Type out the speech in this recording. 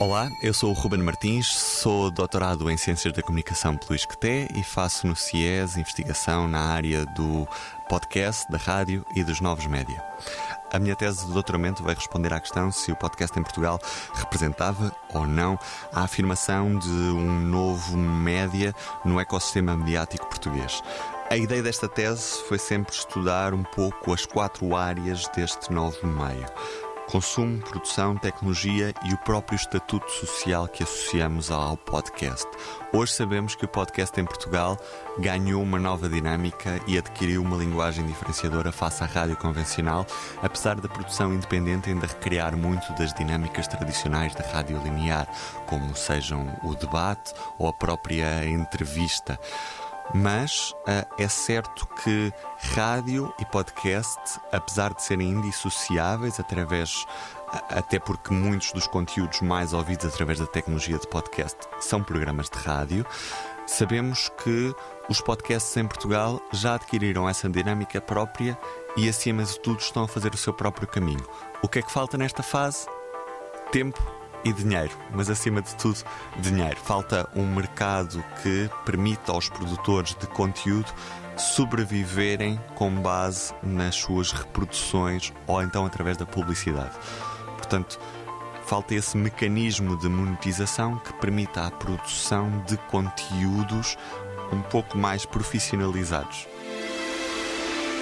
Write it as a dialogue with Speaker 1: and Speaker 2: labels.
Speaker 1: Olá, eu sou o Ruben Martins, sou doutorado em Ciências da Comunicação pelo ISCTE e faço no CIES investigação na área do podcast, da rádio e dos novos média. A minha tese de doutoramento vai responder à questão se o podcast em Portugal representava ou não a afirmação de um novo média no ecossistema mediático português. A ideia desta tese foi sempre estudar um pouco as quatro áreas deste novo meio consumo, produção, tecnologia e o próprio estatuto social que associamos ao podcast. Hoje sabemos que o podcast em Portugal ganhou uma nova dinâmica e adquiriu uma linguagem diferenciadora face à rádio convencional, apesar da produção independente ainda recriar muito das dinâmicas tradicionais da rádio linear, como sejam o debate ou a própria entrevista. Mas uh, é certo que rádio e podcast, apesar de serem indissociáveis, através até porque muitos dos conteúdos mais ouvidos através da tecnologia de podcast são programas de rádio, sabemos que os podcasts em Portugal já adquiriram essa dinâmica própria e, acima de tudo, estão a fazer o seu próprio caminho. O que é que falta nesta fase? Tempo e dinheiro, mas acima de tudo, dinheiro. Falta um mercado que permita aos produtores de conteúdo sobreviverem com base nas suas reproduções ou então através da publicidade. Portanto, falta esse mecanismo de monetização que permita a produção de conteúdos um pouco mais profissionalizados.